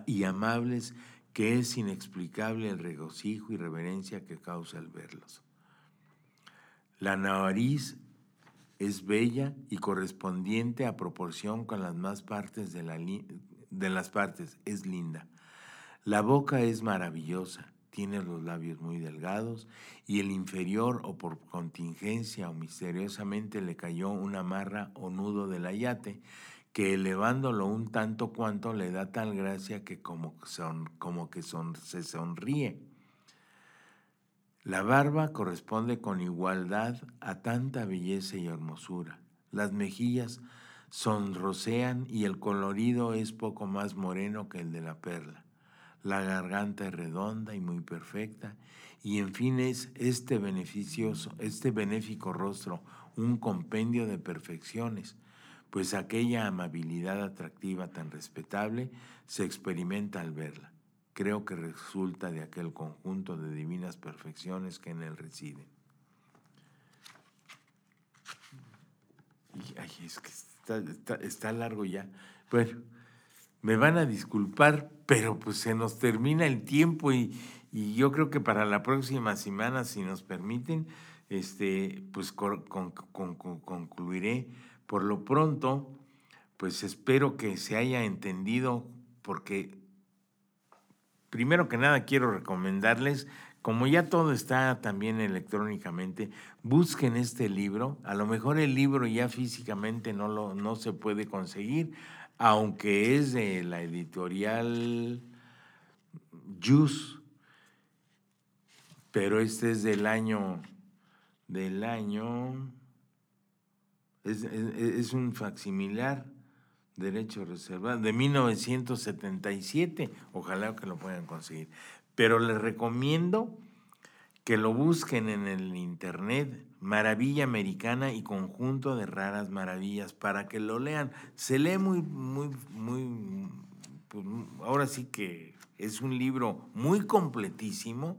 y amables que es inexplicable el regocijo y reverencia que causa el verlos. La nariz es bella y correspondiente a proporción con las más partes de, la de las partes, es linda. La boca es maravillosa, tiene los labios muy delgados y el inferior o por contingencia o misteriosamente le cayó una marra o nudo del ayate que elevándolo un tanto cuanto le da tal gracia que como, son, como que son, se sonríe. La barba corresponde con igualdad a tanta belleza y hermosura. Las mejillas sonrosean y el colorido es poco más moreno que el de la perla. La garganta es redonda y muy perfecta y en fin es este beneficioso, este benéfico rostro un compendio de perfecciones pues aquella amabilidad atractiva tan respetable se experimenta al verla. Creo que resulta de aquel conjunto de divinas perfecciones que en él residen. Ay, es que está, largo ya. Bueno, me van a disculpar, pero pues se nos termina el tiempo y, yo creo que para la próxima semana, si nos permiten, este, pues concluiré por lo pronto, pues espero que se haya entendido porque primero que nada quiero recomendarles, como ya todo está también electrónicamente, busquen este libro. A lo mejor el libro ya físicamente no, lo, no se puede conseguir, aunque es de la editorial Jus, pero este es del año, del año es, un facsimilar, derecho reservado, de 1977. Ojalá que lo puedan conseguir. Pero les recomiendo que lo busquen en el internet, Maravilla Americana y Conjunto de Raras Maravillas, para que lo lean. Se lee muy, muy, muy, pues, ahora sí que es un libro muy completísimo,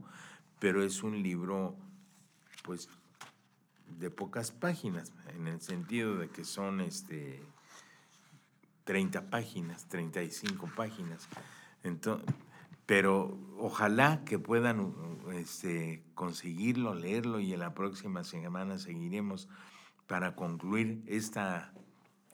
pero es un libro, pues, de pocas páginas, en el sentido de que son este, 30 páginas, 35 páginas. Entonces, pero ojalá que puedan este, conseguirlo, leerlo y en la próxima semana seguiremos para concluir esta,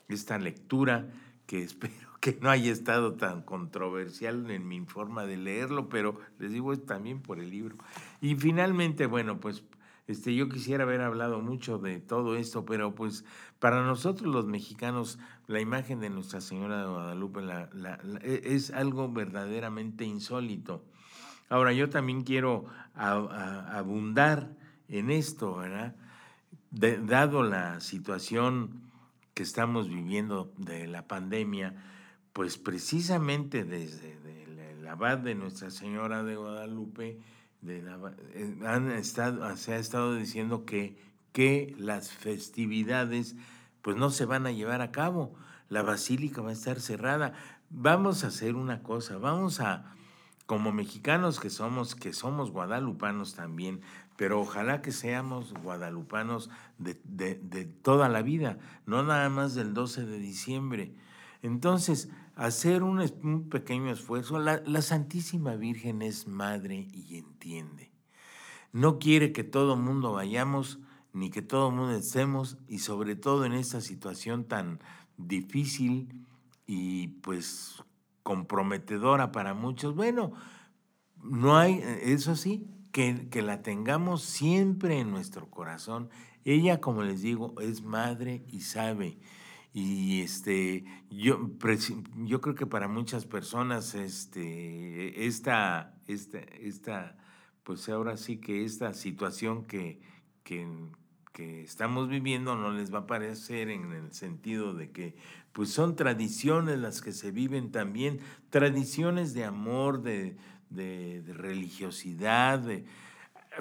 esta lectura que espero que no haya estado tan controversial en mi forma de leerlo, pero les digo es también por el libro. Y finalmente, bueno, pues este, yo quisiera haber hablado mucho de todo esto, pero pues para nosotros los mexicanos la imagen de Nuestra Señora de Guadalupe e, es algo verdaderamente insólito. Ahora, yo también quiero abundar en esto, ¿verdad? dado la situación que estamos viviendo de la pandemia, pues precisamente desde el abad de Nuestra Señora de Guadalupe, eh, han estado, se ha estado diciendo que, que las festividades pues no se van a llevar a cabo, la basílica va a estar cerrada. Vamos a hacer una cosa, vamos a, como mexicanos que somos, que somos guadalupanos también, pero ojalá que seamos guadalupanos de, de, toda la vida, no nada más del 12 de diciembre. Entonces, hacer un, pequeño esfuerzo, la, Santísima Virgen es madre y entiende. No quiere que todo mundo vayamos, ni que todo mundo estemos, y sobre todo en esta situación tan difícil y pues comprometedora para muchos. Bueno, no hay, eso sí, que, la tengamos siempre en nuestro corazón. Ella, como les digo, es madre y sabe. Y este, yo, yo creo que para muchas personas, este, esta, esta, pues ahora sí que esta situación que, que, que estamos viviendo no les va a parecer en el sentido de que pues son tradiciones las que se viven también, tradiciones de amor, de, de, religiosidad,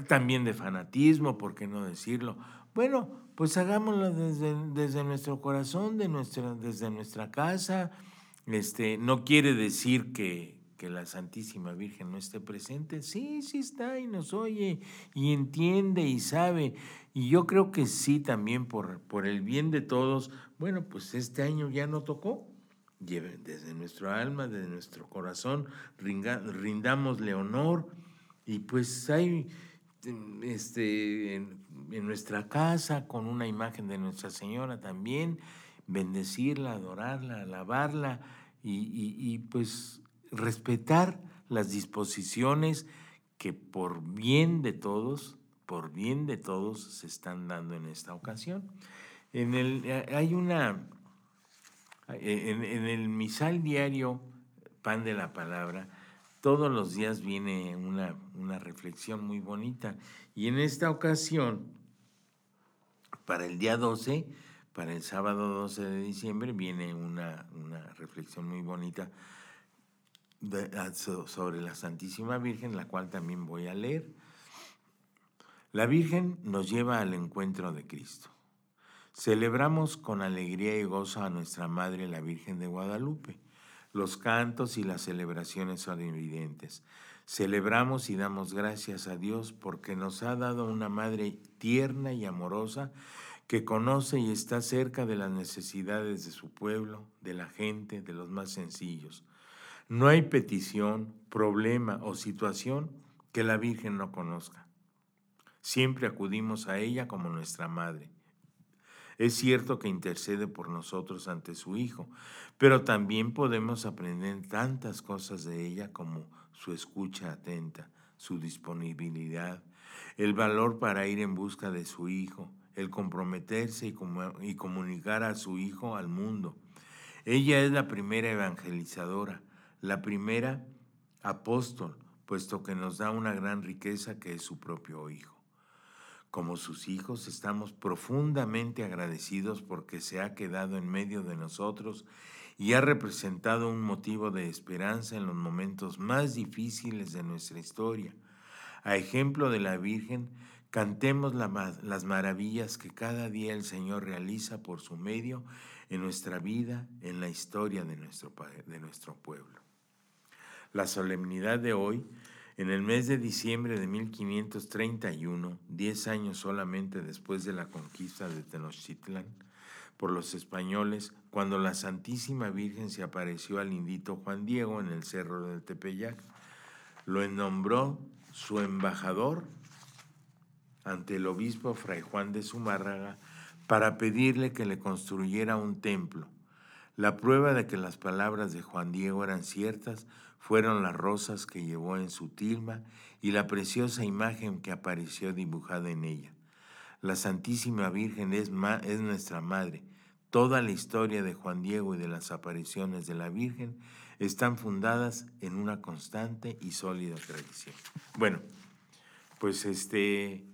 también de fanatismo, ¿por qué no decirlo? Bueno, pues hagámoslo desde, desde nuestro corazón, de nuestra, desde nuestra casa. Este, no quiere decir que, que la Santísima Virgen no esté presente. Sí, sí está y nos oye y entiende y sabe. Y yo creo que sí también por, por el bien de todos. Bueno, pues este año ya no tocó desde nuestro alma, desde nuestro corazón, rindámosle honor y pues hay este, en, nuestra casa con una imagen de Nuestra Señora también, bendecirla, adorarla, alabarla y, pues respetar las disposiciones que por bien de todos, por bien de todos se están dando en esta ocasión. En el, hay una en, el misal diario, pan de la palabra, todos los días viene una, una, reflexión muy bonita. Y en esta ocasión, para el día 12, para el sábado 12 de diciembre, viene una, una reflexión muy bonita ah, sobre la Santísima Virgen, la cual también voy a leer. La Virgen nos lleva al encuentro de Cristo. Celebramos con alegría y gozo a nuestra Madre la Virgen de Guadalupe. Los cantos y las celebraciones son evidentes. Celebramos y damos gracias a Dios porque nos ha dado una Madre tierna y amorosa que conoce y está cerca de las necesidades de su pueblo, de la gente, de los más sencillos. No hay petición, problema o situación que la Virgen no conozca. Siempre acudimos a ella como nuestra Madre. Es cierto que intercede por nosotros ante su Hijo, pero también podemos aprender tantas cosas de ella como su escucha atenta, su disponibilidad, el valor para ir en busca de su Hijo, el comprometerse y, comunicar a su Hijo al mundo. Ella es la primera evangelizadora, la primera apóstol, puesto que nos da una gran riqueza que es su propio Hijo. Como sus hijos estamos profundamente agradecidos porque se ha quedado en medio de nosotros y ha representado un motivo de esperanza en los momentos más difíciles de nuestra historia. A ejemplo de la Virgen, cantemos las maravillas que cada día el Señor realiza por su medio en nuestra vida, en la historia de nuestro, de nuestro pueblo. La solemnidad de hoy en el mes de diciembre de 1531, diez años solamente después de la conquista de Tenochtitlán por los españoles, cuando la Santísima Virgen se apareció al indito Juan Diego en el cerro del Tepeyac, lo nombró su embajador ante el obispo Fray Juan de Zumárraga para pedirle que le construyera un templo. La prueba de que las palabras de Juan Diego eran ciertas fueron las rosas que llevó en su tilma y la preciosa imagen que apareció dibujada en ella. La Santísima Virgen es, es nuestra Madre. Toda la historia de Juan Diego y de las apariciones de la Virgen están fundadas en una constante y sólida tradición. Bueno, pues este,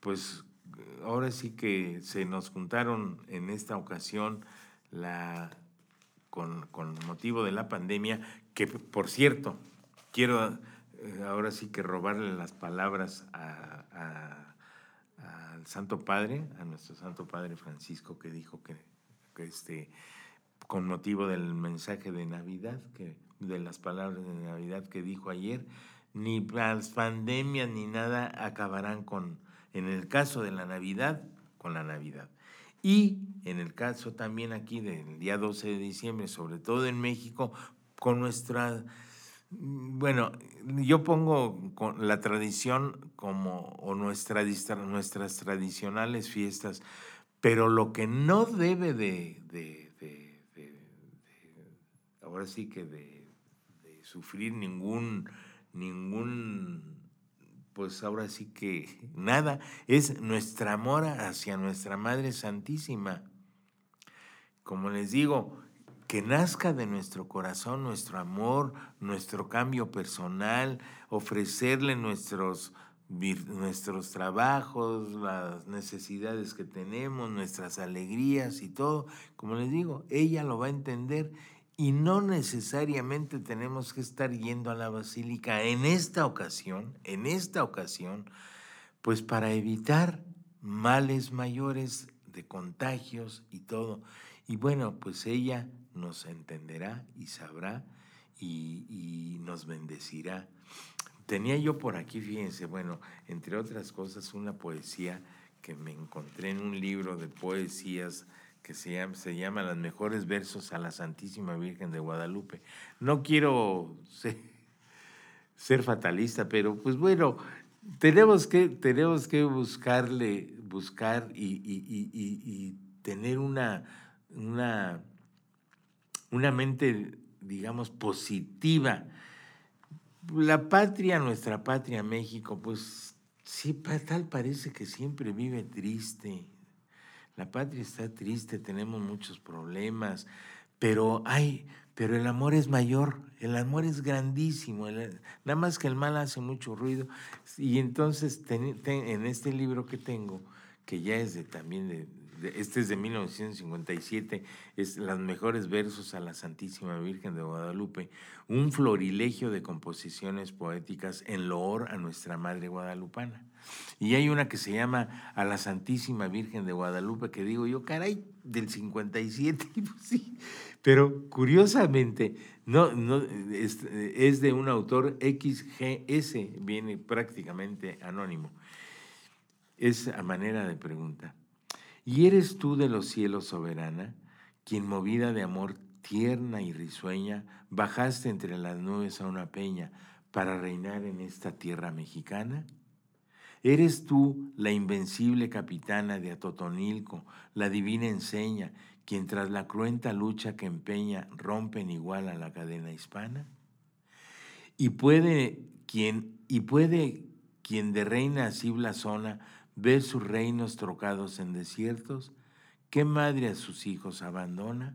pues ahora sí que se nos juntaron en esta ocasión con, con motivo de la pandemia que por cierto, quiero eh, ahora sí que robarle las palabras al Santo Padre, a nuestro Santo Padre Francisco, que dijo que, este, con motivo del mensaje de Navidad, que, de las palabras de Navidad que dijo ayer, ni las pandemias, ni nada acabarán con, en el caso de la Navidad, con la Navidad. Y en el caso también aquí del día 12 de diciembre, sobre todo en México, con nuestra, bueno, yo pongo la tradición como, o nuestra, nuestras tradicionales fiestas, pero lo que no debe de, de, ahora sí que de, sufrir ningún, ningún pues ahora sí que nada, es nuestra amor hacia nuestra Madre Santísima. Como les digo, que nazca de nuestro corazón nuestro amor, nuestro cambio personal, ofrecerle nuestros, nuestros trabajos, las necesidades que tenemos, nuestras alegrías y todo. Como les digo, ella lo va a entender y no necesariamente tenemos que estar yendo a la basílica en esta ocasión, en esta ocasión, pues para evitar males mayores de contagios y todo. Y bueno, pues ella nos entenderá y sabrá y, nos bendecirá. Tenía yo por aquí, fíjense, bueno, entre otras cosas, una poesía que me encontré en un libro de poesías que se llama, se llama Las mejores versos a la Santísima Virgen de Guadalupe. No quiero ser, fatalista, pero pues bueno, tenemos que, tenemos que buscarle, buscar y, tener una, una, una mente, digamos, positiva. La patria, nuestra patria México, pues sí, tal parece que siempre vive triste, la patria está triste, tenemos muchos problemas, pero hay, pero el amor es mayor, el amor es grandísimo, nada más que el mal hace mucho ruido. Y entonces en este libro que tengo, que ya es de, también de, este es de 1957, es Las mejores versos a la Santísima Virgen de Guadalupe, un florilegio de composiciones poéticas en loor a nuestra Madre Guadalupana. Y hay una que se llama A la Santísima Virgen de Guadalupe, que digo yo, caray, del 57, pues sí. Pero curiosamente, no, no, es, es de un autor XGS, viene prácticamente anónimo. Es a manera de pregunta. ¿Y eres tú de los cielos soberana, quien movida de amor tierna y risueña, bajaste entre las nubes a una peña para reinar en esta tierra mexicana? ¿Eres tú la invencible capitana de Atotonilco, la divina enseña, quien tras la cruenta lucha que empeña rompen igual a la cadena hispana? ¿Y puede quien, y puede quien de reina así blasona ver sus reinos trocados en desiertos? ¿Qué madre a sus hijos abandona?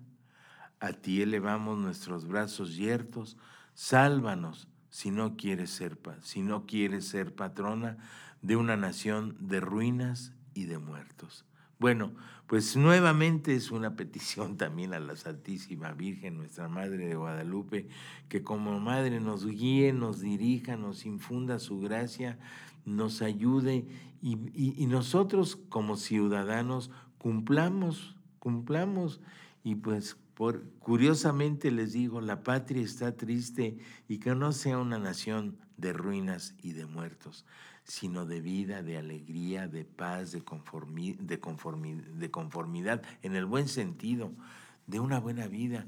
A ti elevamos nuestros brazos yertos, sálvanos si no quieres ser, si no quieres ser patrona de una nación de ruinas y de muertos. Bueno, pues nuevamente es una petición también a la Santísima Virgen, nuestra Madre de Guadalupe, que como Madre nos guíe, nos dirija, nos infunda su gracia, nos ayude y, nosotros como ciudadanos cumplamos, cumplamos y pues por, curiosamente les digo, la patria está triste y que no sea una nación de ruinas y de muertos sino de vida, de alegría, de paz, de, de, de conformidad, en el buen sentido, de una buena vida.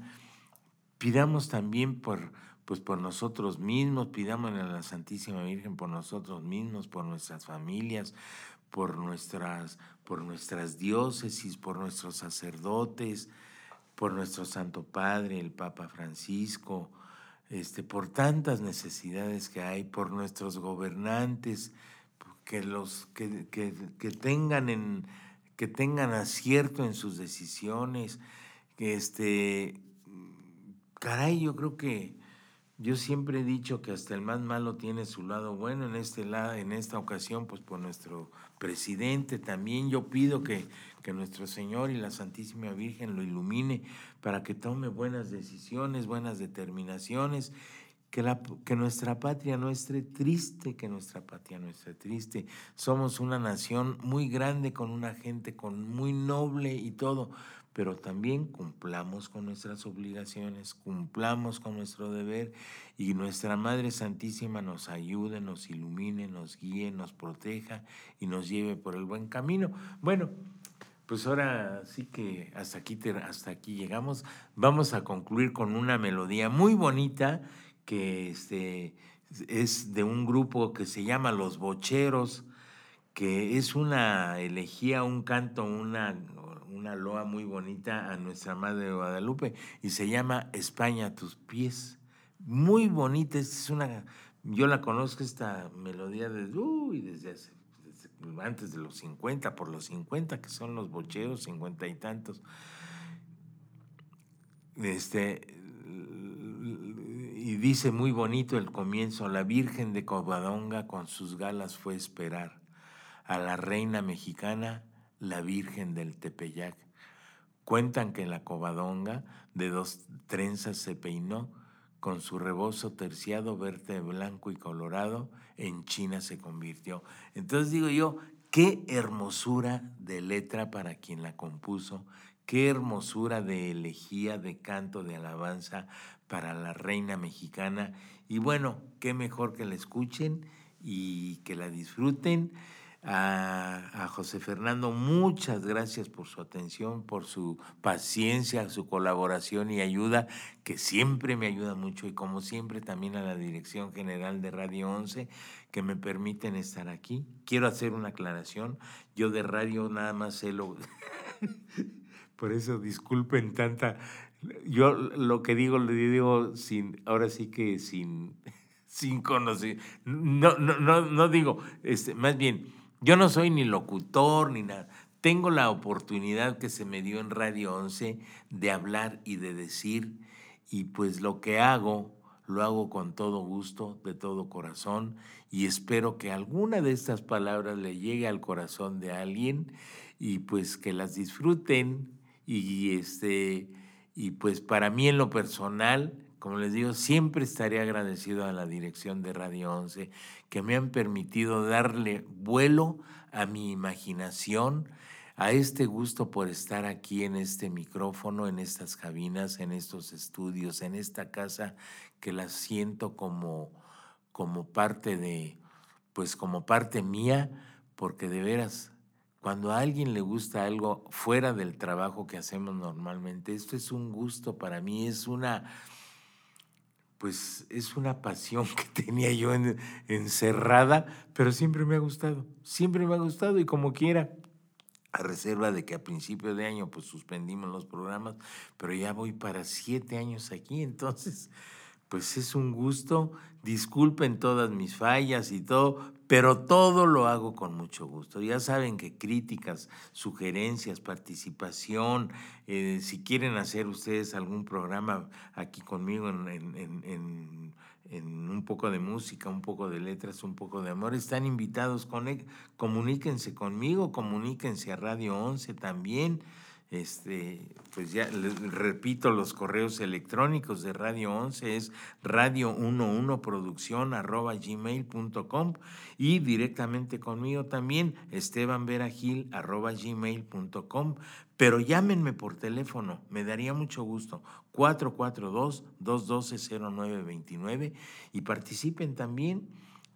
Pidamos también por, pues por nosotros mismos, pidamos a la Santísima Virgen por nosotros mismos, por nuestras familias, por nuestras, por nuestras diócesis, por nuestros sacerdotes, por nuestro Santo Padre, el Papa Francisco, este, por tantas necesidades que hay, por nuestros gobernantes, que, los, que, tengan en, que tengan acierto en sus decisiones, que este, caray, yo creo que yo siempre he dicho que hasta el más malo tiene su lado bueno, en, este lado, en esta ocasión, pues por nuestro presidente también yo pido que, que nuestro Señor y la Santísima Virgen lo ilumine para que tome buenas decisiones, buenas determinaciones, que, la, que nuestra patria no esté triste, que nuestra patria no esté triste. Somos una nación muy grande, con una gente con muy noble y todo, pero también cumplamos con nuestras obligaciones, cumplamos con nuestro deber y nuestra Madre Santísima nos ayude, nos ilumine, nos guíe, nos proteja y nos lleve por el buen camino. Bueno, pues ahora sí que hasta aquí, hasta aquí llegamos. Vamos a concluir con una melodía muy bonita que este, es de un grupo que se llama Los Bocheros, que es una elegía, un canto, una, una loa muy bonita a nuestra Madre de Guadalupe y se llama España a tus pies. Muy bonita, es una, yo la conozco esta melodía desde, desde, antes de los 50, por los 50 que son los bocheros, 50 y tantos. Este, y dice muy bonito el comienzo, la Virgen de Covadonga con sus galas fue esperar a la reina mexicana la Virgen del Tepeyac. Cuentan que la covadonga de dos trenzas se peinó, con su rebozo terciado, verde, blanco y colorado, en China se convirtió. Entonces digo yo, qué hermosura de letra para quien la compuso, qué hermosura de elegía, de canto, de alabanza para la reina mexicana. Y bueno, qué mejor que la escuchen y que la disfruten a, José Fernando, muchas gracias por su atención, por su paciencia, su colaboración y ayuda, que siempre me ayuda mucho, y como siempre también a la Dirección General de Radio 11, que me permiten estar aquí. Quiero hacer una aclaración, yo de radio nada más sé lo... por eso disculpen tanta... Yo lo que digo, le digo sin, ahora sí que sin, sin conocer, no, no, no, no digo, este, más bien, yo no soy ni locutor ni nada. Tengo la oportunidad que se me dio en Radio 11 de hablar y de decir, y pues lo que hago, lo hago con todo gusto, de todo corazón, y espero que alguna de estas palabras le llegue al corazón de alguien y pues que las disfruten y este y pues para mí en lo personal como les digo, siempre estaré agradecido a la dirección de Radio 11 que me han permitido darle vuelo a mi imaginación, a este gusto por estar aquí en este micrófono, en estas cabinas, en estos estudios, en esta casa que la siento como, como parte de, pues como parte mía, porque de veras, cuando a alguien le gusta algo fuera del trabajo que hacemos normalmente, esto es un gusto para mí, es una pues es una pasión que tenía yo encerrada, pero siempre me ha gustado, siempre me ha gustado y como quiera, a reserva de que a principio de año pues suspendimos los programas, pero ya voy para siete años aquí, entonces pues es un gusto, disculpen todas mis fallas y todo, pero todo lo hago con mucho gusto. Ya saben que críticas, sugerencias, participación, eh, si quieren hacer ustedes algún programa aquí conmigo en, un poco de música, un poco de letras, un poco de amor, están invitados, comuníquense conmigo, comuníquense a Radio 11 también. Este, pues ya les repito los correos electrónicos de Radio 11 es radio11producción arroba gmail.com y directamente conmigo también estebanveragil arroba gmail.com pero llámenme por teléfono, me daría mucho gusto 442-212-0929 y participen también,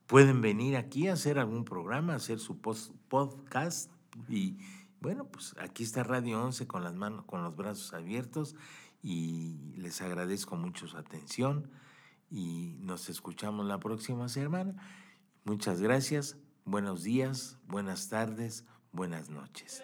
pueden venir aquí a hacer algún programa, hacer su podcast y bueno, pues aquí está Radio 11 con las manos, con los brazos abiertos y les agradezco mucho su atención y nos escuchamos la próxima semana. Muchas gracias, buenos días, buenas tardes, buenas noches.